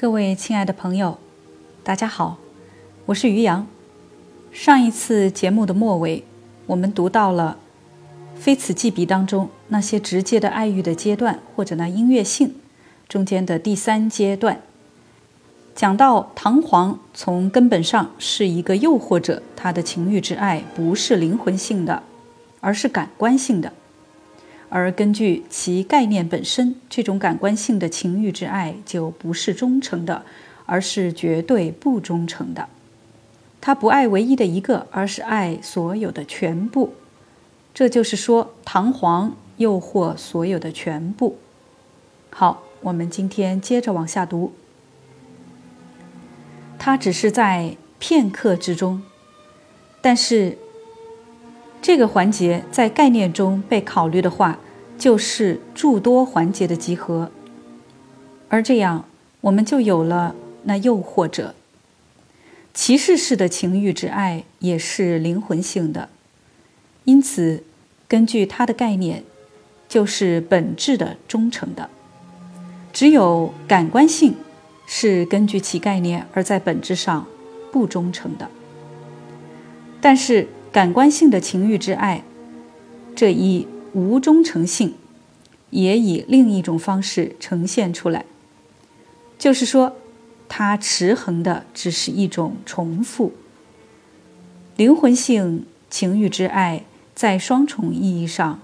各位亲爱的朋友，大家好，我是于洋。上一次节目的末尾，我们读到了《非此即彼》当中那些直接的爱欲的阶段，或者那音乐性中间的第三阶段，讲到唐璜从根本上是一个诱惑者，他的情欲之爱不是灵魂性的，而是感官性的。而根据其概念本身，这种感官性的情欲之爱就不是忠诚的，而是绝对不忠诚的。他不爱唯一的一个，而是爱所有的全部。这就是说，唐璜诱惑所有的全部。好，我们今天接着往下读。他只是在片刻之中，但是。这个环节在概念中被考虑的话，就是诸多环节的集合。而这样，我们就有了那诱惑者。骑士式的情欲之爱也是灵魂性的，因此，根据它的概念，就是本质的忠诚的。只有感官性是根据其概念而在本质上不忠诚的。但是。感官性的情欲之爱，这一无忠诚性，也以另一种方式呈现出来。就是说，它持恒的只是一种重复。灵魂性情欲之爱在双重意义上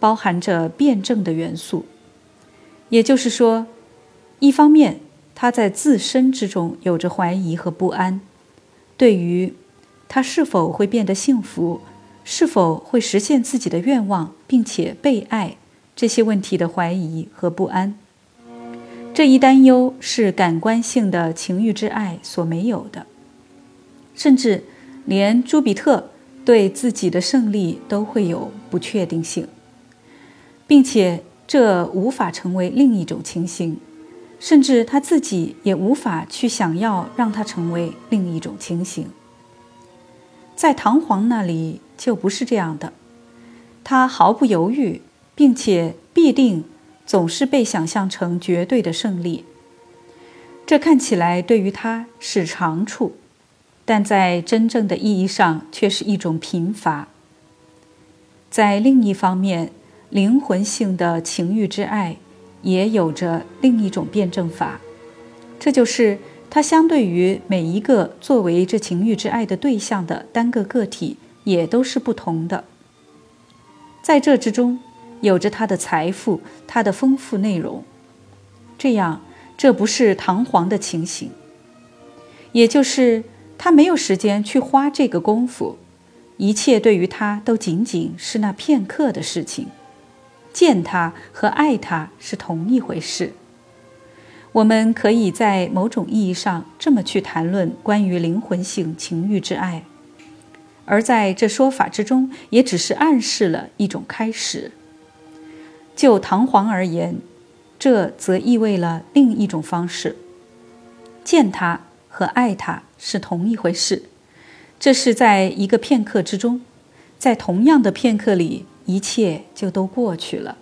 包含着辩证的元素，也就是说，一方面，他在自身之中有着怀疑和不安，对于。他是否会变得幸福？是否会实现自己的愿望，并且被爱？这些问题的怀疑和不安，这一担忧是感官性的情欲之爱所没有的。甚至连朱比特对自己的胜利都会有不确定性，并且这无法成为另一种情形，甚至他自己也无法去想要让它成为另一种情形。在唐璜那里就不是这样的，他毫不犹豫，并且必定总是被想象成绝对的胜利。这看起来对于他是长处，但在真正的意义上却是一种贫乏。在另一方面，灵魂性的情欲之爱也有着另一种辩证法，这就是。它相对于每一个作为这情欲之爱的对象的单个个体，也都是不同的。在这之中，有着它的财富，它的丰富内容。这样，这不是堂皇的情形，也就是他没有时间去花这个功夫，一切对于他都仅仅是那片刻的事情。见他和爱他是同一回事。我们可以在某种意义上这么去谈论关于灵魂性情欲之爱，而在这说法之中，也只是暗示了一种开始。就唐璜而言，这则意味了另一种方式。见他和爱他是同一回事，这是在一个片刻之中，在同样的片刻里，一切就都过去了，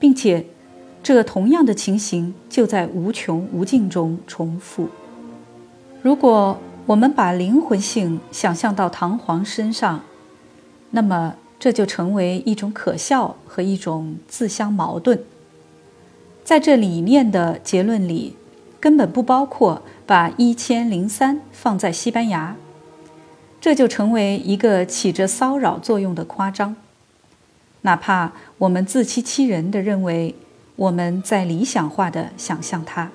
并且。这同样的情形就在无穷无尽中重复。如果我们把灵魂性想象到唐璜身上，那么这就成为一种可笑和一种自相矛盾。在这理念的结论里，根本不包括把一千零三放在西班牙，这就成为一个起着骚扰作用的夸张。哪怕我们自欺欺人的认为。我们在理想化的想象它。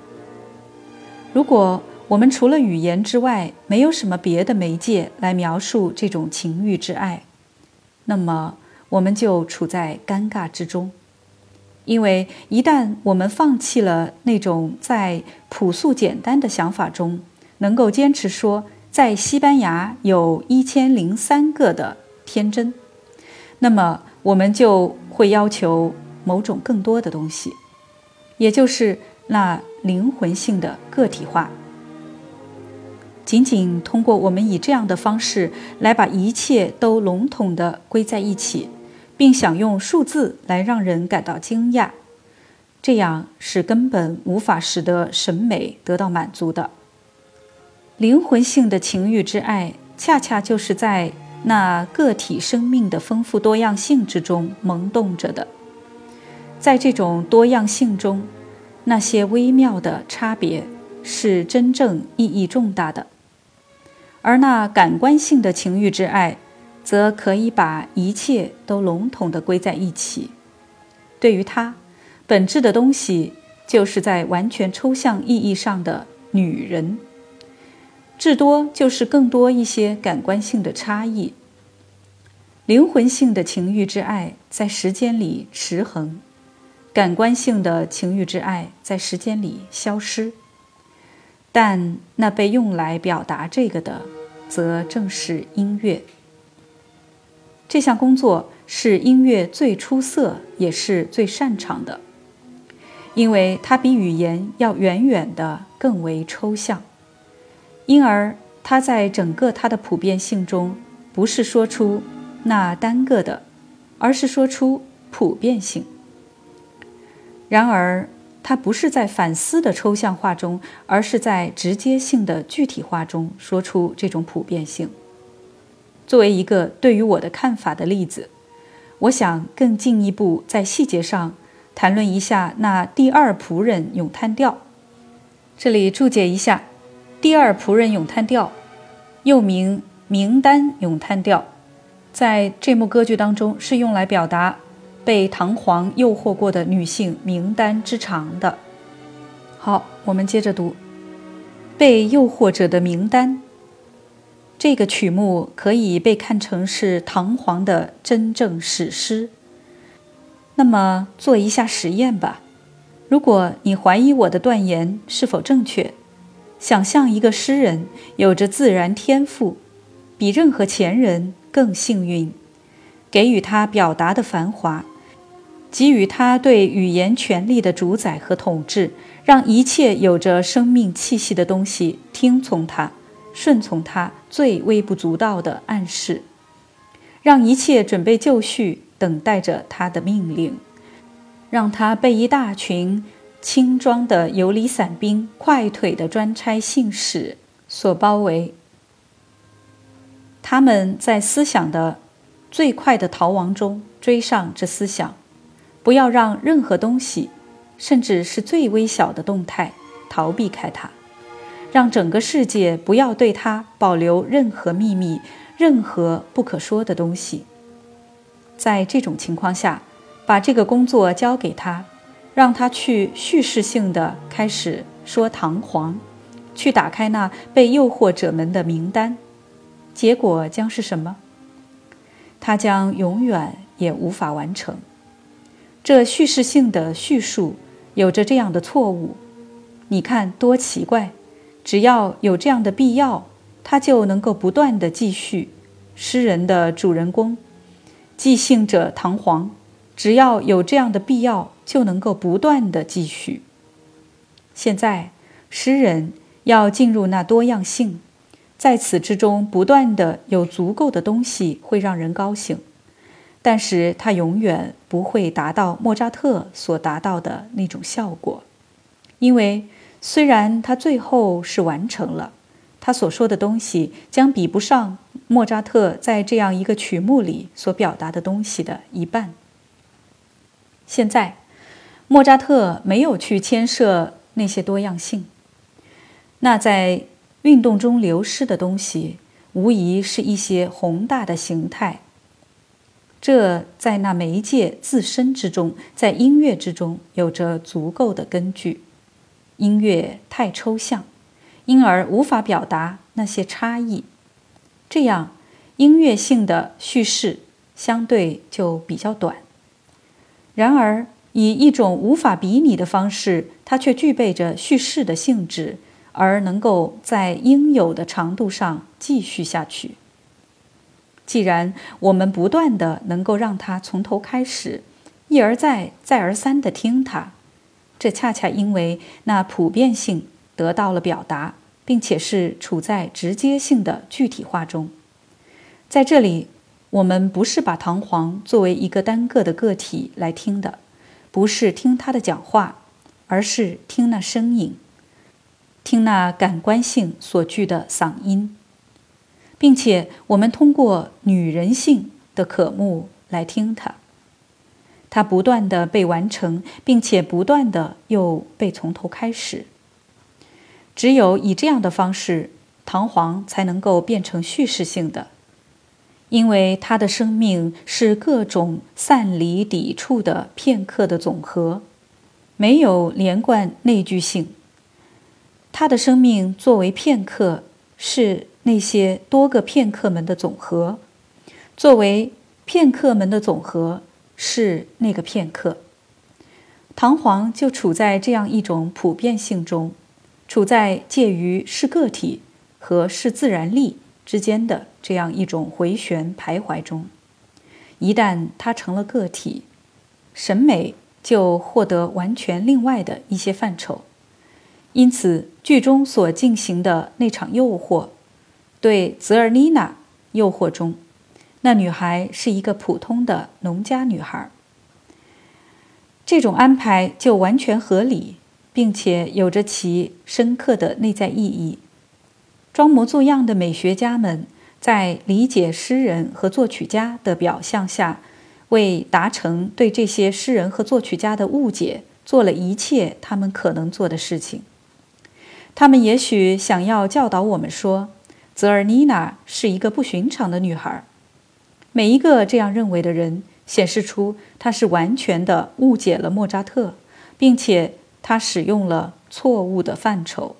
如果我们除了语言之外没有什么别的媒介来描述这种情欲之爱，那么我们就处在尴尬之中，因为一旦我们放弃了那种在朴素简单的想法中能够坚持说在西班牙有一千零三个的天真，那么我们就会要求。某种更多的东西，也就是那灵魂性的个体化。仅仅通过我们以这样的方式来把一切都笼统地归在一起，并想用数字来让人感到惊讶，这样是根本无法使得审美得到满足的。灵魂性的情欲之爱，恰恰就是在那个体生命的丰富多样性之中萌动着的。在这种多样性中，那些微妙的差别是真正意义重大的。而那感官性的情欲之爱，则可以把一切都笼统地归在一起。对于它，本质的东西就是在完全抽象意义上的女人。至多就是更多一些感官性的差异，灵魂性的情欲之爱在时间里持恒，感官性的情欲之爱在时间里消失。但那被用来表达这个的，则正是音乐。这项工作是音乐最出色也是最擅长的，因为它比语言要远远的更为抽象。因而，它在整个它的普遍性中，不是说出那单个的，而是说出普遍性。然而，他不是在反思的抽象化中，而是在直接性的具体化中说出这种普遍性。作为一个对于我的看法的例子，我想更进一步在细节上谈论一下那第二仆人咏叹调。这里注解一下。第二仆人咏叹调，又名名单咏叹调，在这幕歌剧当中是用来表达被唐璜诱惑过的女性名单之长的。好，我们接着读被诱惑者的名单。这个曲目可以被看成是唐璜的真正史诗。那么做一下实验吧，如果你怀疑我的断言是否正确。想象一个诗人有着自然天赋，比任何前人更幸运，给予他表达的繁华，给予他对语言权力的主宰和统治，让一切有着生命气息的东西听从他、顺从他最微不足道的暗示，让一切准备就绪，等待着他的命令，让他被一大群。轻装的游离伞兵、快腿的专差信使所包围，他们在思想的最快的逃亡中追上这思想，不要让任何东西，甚至是最微小的动态逃避开它，让整个世界不要对它保留任何秘密、任何不可说的东西。在这种情况下，把这个工作交给他。让他去叙事性的开始说唐璜，去打开那被诱惑者们的名单，结果将是什么？他将永远也无法完成。这叙事性的叙述有着这样的错误，你看多奇怪！只要有这样的必要，它就能够不断的继续。诗人的主人公，即兴者唐璜。只要有这样的必要，就能够不断的继续。现在，诗人要进入那多样性，在此之中不断的有足够的东西会让人高兴，但是他永远不会达到莫扎特所达到的那种效果，因为虽然他最后是完成了，他所说的东西将比不上莫扎特在这样一个曲目里所表达的东西的一半。现在，莫扎特没有去牵涉那些多样性。那在运动中流失的东西，无疑是一些宏大的形态。这在那媒介自身之中，在音乐之中有着足够的根据。音乐太抽象，因而无法表达那些差异。这样，音乐性的叙事相对就比较短。然而，以一种无法比拟的方式，它却具备着叙事的性质，而能够在应有的长度上继续下去。既然我们不断的能够让它从头开始，一而再、再而三的听它，这恰恰因为那普遍性得到了表达，并且是处在直接性的具体化中，在这里。我们不是把唐璜作为一个单个的个体来听的，不是听他的讲话，而是听那声音，听那感官性所具的嗓音，并且我们通过女人性的渴慕来听它。它不断的被完成，并且不断的又被从头开始。只有以这样的方式，唐璜才能够变成叙事性的。因为他的生命是各种散离抵触的片刻的总和，没有连贯内聚性。他的生命作为片刻，是那些多个片刻们的总和；作为片刻们的总和，是那个片刻。唐璜就处在这样一种普遍性中，处在介于是个体和是自然力。之间的这样一种回旋徘徊中，一旦它成了个体，审美就获得完全另外的一些范畴。因此，剧中所进行的那场诱惑，对泽尔妮娜诱惑中，那女孩是一个普通的农家女孩。这种安排就完全合理，并且有着其深刻的内在意义。装模作样的美学家们在理解诗人和作曲家的表象下，为达成对这些诗人和作曲家的误解，做了一切他们可能做的事情。他们也许想要教导我们说，泽尔妮娜是一个不寻常的女孩。每一个这样认为的人，显示出他是完全的误解了莫扎特，并且他使用了错误的范畴。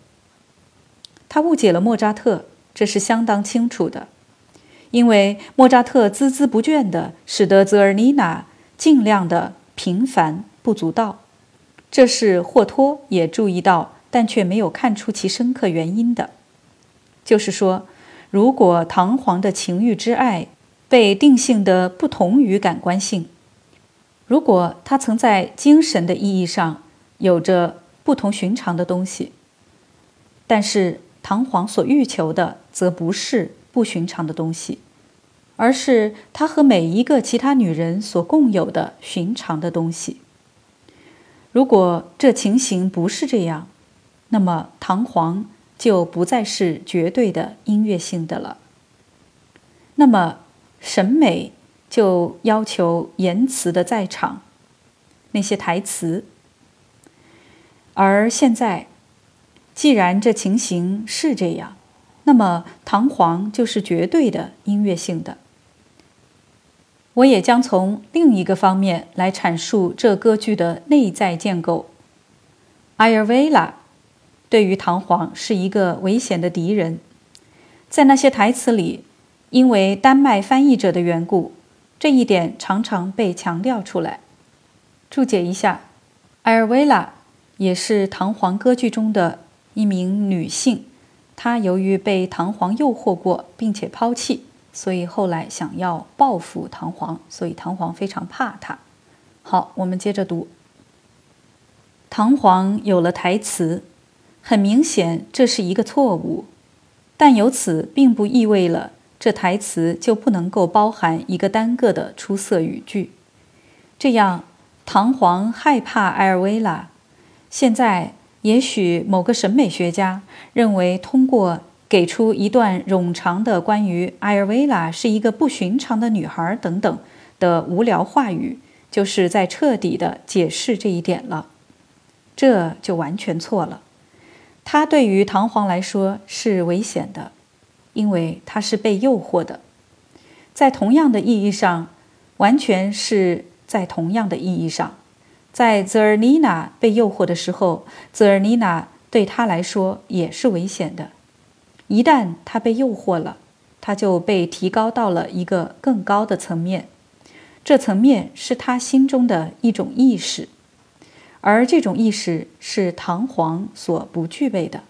他误解了莫扎特，这是相当清楚的，因为莫扎特孜孜不倦地使得泽尔妮娜尽量的平凡不足道，这是霍托也注意到，但却没有看出其深刻原因的。就是说，如果唐璜的情欲之爱被定性的不同于感官性，如果他曾在精神的意义上有着不同寻常的东西，但是。唐璜所欲求的，则不是不寻常的东西，而是他和每一个其他女人所共有的寻常的东西。如果这情形不是这样，那么唐璜就不再是绝对的音乐性的了。那么审美就要求言辞的在场，那些台词。而现在。既然这情形是这样，那么唐璜就是绝对的音乐性的。我也将从另一个方面来阐述这歌剧的内在建构。埃尔维拉对于唐璜是一个危险的敌人，在那些台词里，因为丹麦翻译者的缘故，这一点常常被强调出来。注解一下，埃尔维拉也是唐璜歌剧中的。一名女性，她由于被唐璜诱惑过，并且抛弃，所以后来想要报复唐璜，所以唐璜非常怕她。好，我们接着读。唐璜有了台词，很明显这是一个错误，但由此并不意味了这台词就不能够包含一个单个的出色语句。这样，唐璜害怕埃尔维拉，现在。也许某个审美学家认为，通过给出一段冗长的关于埃尔维拉是一个不寻常的女孩等等的无聊话语，就是在彻底的解释这一点了。这就完全错了。他对于唐璜来说是危险的，因为他是被诱惑的。在同样的意义上，完全是在同样的意义上。在泽尔妮娜被诱惑的时候，泽尔妮娜对他来说也是危险的。一旦他被诱惑了，他就被提高到了一个更高的层面。这层面是他心中的一种意识，而这种意识是唐璜所不具备的。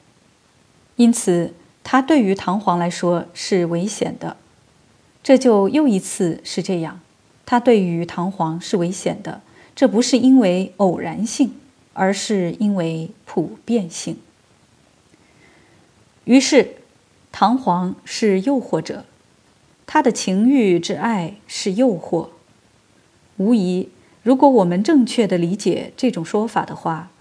因此，他对于唐璜来说是危险的。这就又一次是这样，他对于唐璜是危险的。这不是因为偶然性，而是因为普遍性。于是，唐璜是诱惑者，他的情欲之爱是诱惑。无疑，如果我们正确的理解这种说法的话，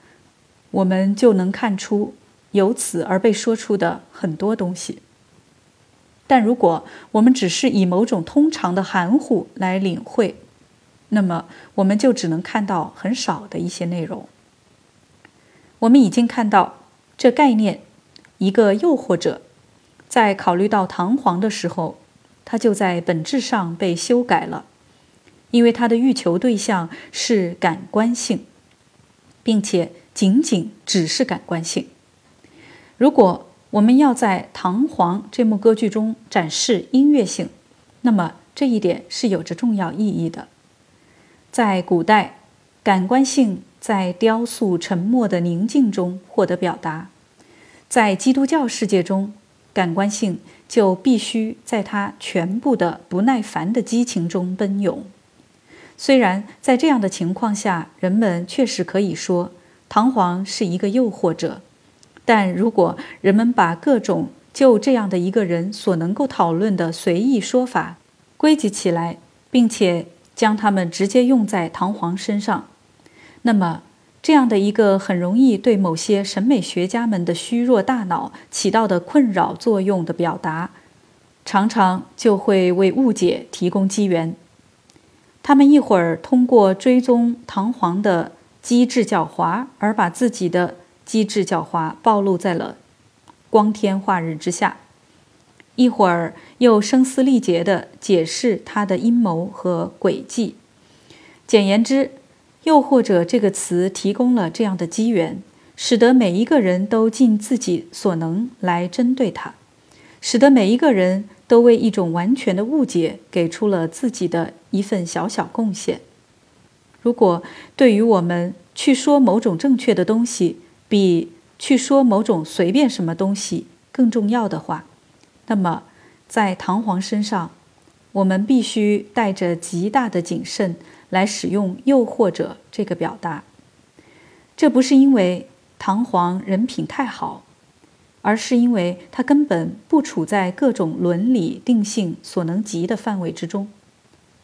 我们就能看出由此而被说出的很多东西。但如果我们只是以某种通常的含糊来领会，那么我们就只能看到很少的一些内容。我们已经看到这概念，一个诱惑者，在考虑到弹簧的时候，它就在本质上被修改了，因为它的欲求对象是感官性，并且仅仅只是感官性。如果我们要在《唐璜》这幕歌剧中展示音乐性，那么这一点是有着重要意义的。在古代，感官性在雕塑沉默的宁静中获得表达；在基督教世界中，感官性就必须在它全部的不耐烦的激情中奔涌。虽然在这样的情况下，人们确实可以说，唐璜是一个诱惑者。但如果人们把各种就这样的一个人所能够讨论的随意说法归集起来，并且将它们直接用在唐璜身上，那么这样的一个很容易对某些审美学家们的虚弱大脑起到的困扰作用的表达，常常就会为误解提供机缘。他们一会儿通过追踪唐璜的机智狡猾而把自己的。机智狡猾，暴露在了光天化日之下。一会儿又声嘶力竭地解释他的阴谋和诡计。简言之，“又或者”这个词提供了这样的机缘，使得每一个人都尽自己所能来针对他，使得每一个人都为一种完全的误解给出了自己的一份小小贡献。如果对于我们去说某种正确的东西，比去说某种随便什么东西更重要的话，那么在唐璜身上，我们必须带着极大的谨慎来使用“诱惑者”这个表达。这不是因为唐璜人品太好，而是因为他根本不处在各种伦理定性所能及的范围之中。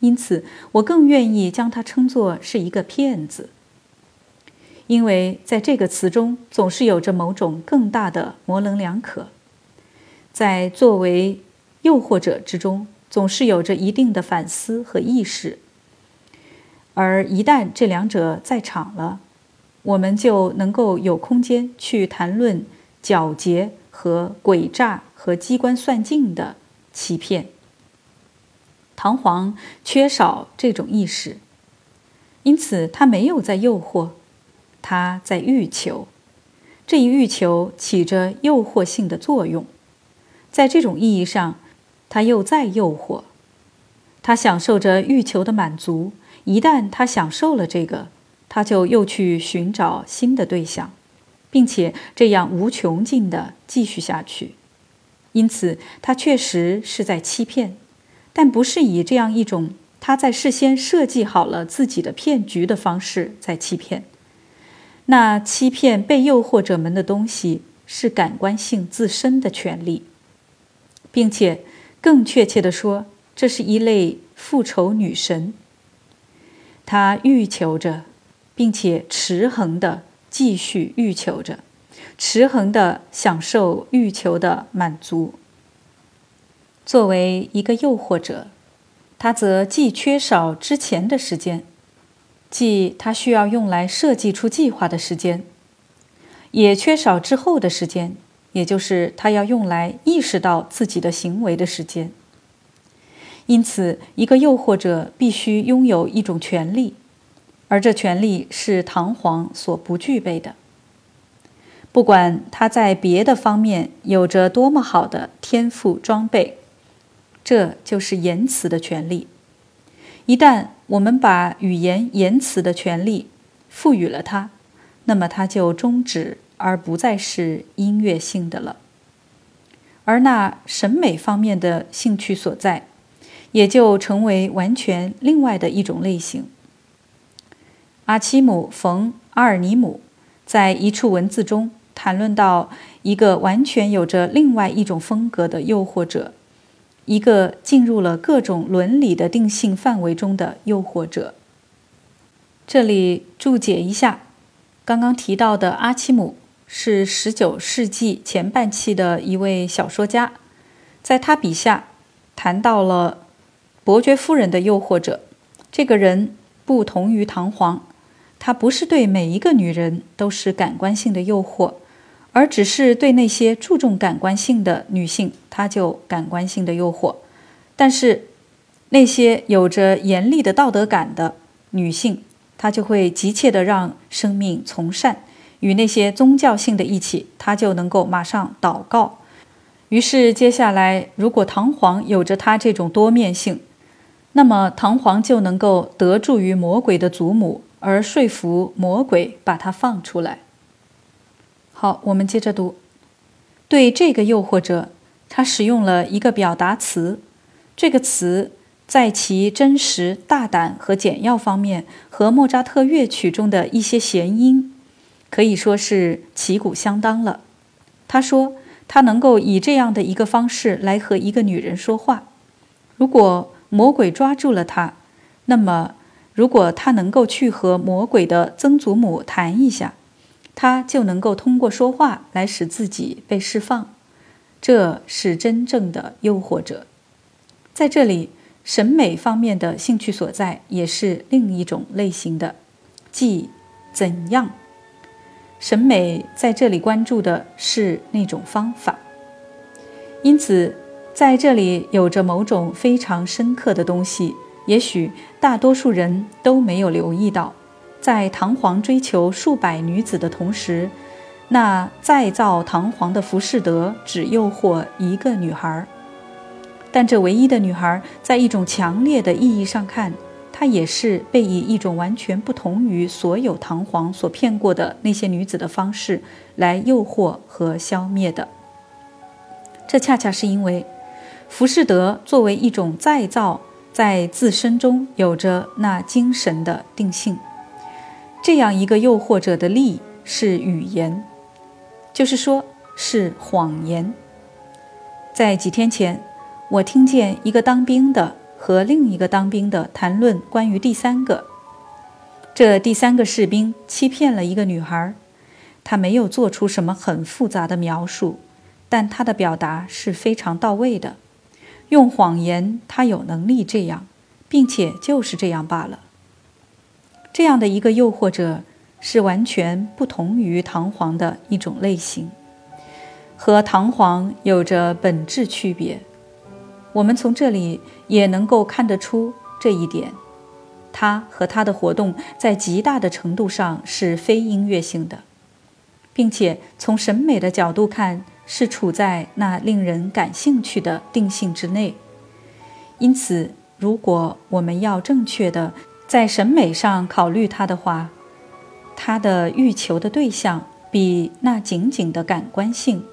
因此，我更愿意将他称作是一个骗子。因为在这个词中总是有着某种更大的模棱两可，在作为诱惑者之中总是有着一定的反思和意识，而一旦这两者在场了，我们就能够有空间去谈论狡黠和诡诈和机关算尽的欺骗。唐璜缺少这种意识，因此他没有在诱惑。他在欲求，这一欲求起着诱惑性的作用，在这种意义上，他又在诱惑。他享受着欲求的满足，一旦他享受了这个，他就又去寻找新的对象，并且这样无穷尽的继续下去。因此，他确实是在欺骗，但不是以这样一种他在事先设计好了自己的骗局的方式在欺骗。那欺骗被诱惑者们的东西是感官性自身的权利，并且更确切地说，这是一类复仇女神。她欲求着，并且持恒地继续欲求着，持恒地享受欲求的满足。作为一个诱惑者，他则既缺少之前的时间。即他需要用来设计出计划的时间，也缺少之后的时间，也就是他要用来意识到自己的行为的时间。因此，一个诱惑者必须拥有一种权利，而这权利是唐璜所不具备的。不管他在别的方面有着多么好的天赋装备，这就是言辞的权利。一旦我们把语言言辞的权利赋予了它，那么它就终止而不再是音乐性的了。而那审美方面的兴趣所在，也就成为完全另外的一种类型。阿奇姆·冯·阿尔尼姆在一处文字中谈论到一个完全有着另外一种风格的诱惑者。一个进入了各种伦理的定性范围中的诱惑者。这里注解一下，刚刚提到的阿奇姆是十九世纪前半期的一位小说家，在他笔下谈到了伯爵夫人的诱惑者。这个人不同于唐璜，他不是对每一个女人都是感官性的诱惑，而只是对那些注重感官性的女性，他就感官性的诱惑。但是那些有着严厉的道德感的女性，她就会急切地让生命从善，与那些宗教性的一起，她就能够马上祷告。于是，接下来，如果唐璜有着他这种多面性，那么唐璜就能够得助于魔鬼的祖母，而说服魔鬼把他放出来。好，我们接着读，对这个诱惑者，他使用了一个表达词，这个词。在其真实、大胆和简要方面，和莫扎特乐曲中的一些弦音可以说是旗鼓相当了。他说，他能够以这样的一个方式来和一个女人说话。如果魔鬼抓住了他，那么如果他能够去和魔鬼的曾祖母谈一下，他就能够通过说话来使自己被释放。这是真正的诱惑者，在这里。审美方面的兴趣所在，也是另一种类型的，即怎样？审美在这里关注的是那种方法。因此，在这里有着某种非常深刻的东西，也许大多数人都没有留意到。在唐璜追求数百女子的同时，那再造唐璜的浮士德只诱惑一个女孩。但这唯一的女孩，在一种强烈的意义上看，她也是被以一种完全不同于所有唐璜所骗过的那些女子的方式来诱惑和消灭的。这恰恰是因为，浮士德作为一种再造，在自身中有着那精神的定性。这样一个诱惑者的力是语言，就是说，是谎言。在几天前。我听见一个当兵的和另一个当兵的谈论关于第三个。这第三个士兵欺骗了一个女孩，他没有做出什么很复杂的描述，但他的表达是非常到位的。用谎言，他有能力这样，并且就是这样罢了。这样的一个诱惑者是完全不同于唐璜的一种类型，和唐璜有着本质区别。我们从这里也能够看得出这一点，他和他的活动在极大的程度上是非音乐性的，并且从审美的角度看是处在那令人感兴趣的定性之内。因此，如果我们要正确的在审美上考虑它的话，它的欲求的对象比那仅仅的感官性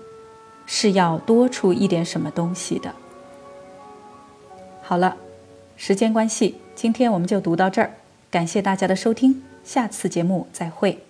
是要多出一点什么东西的。好了，时间关系，今天我们就读到这儿。感谢大家的收听，下次节目再会。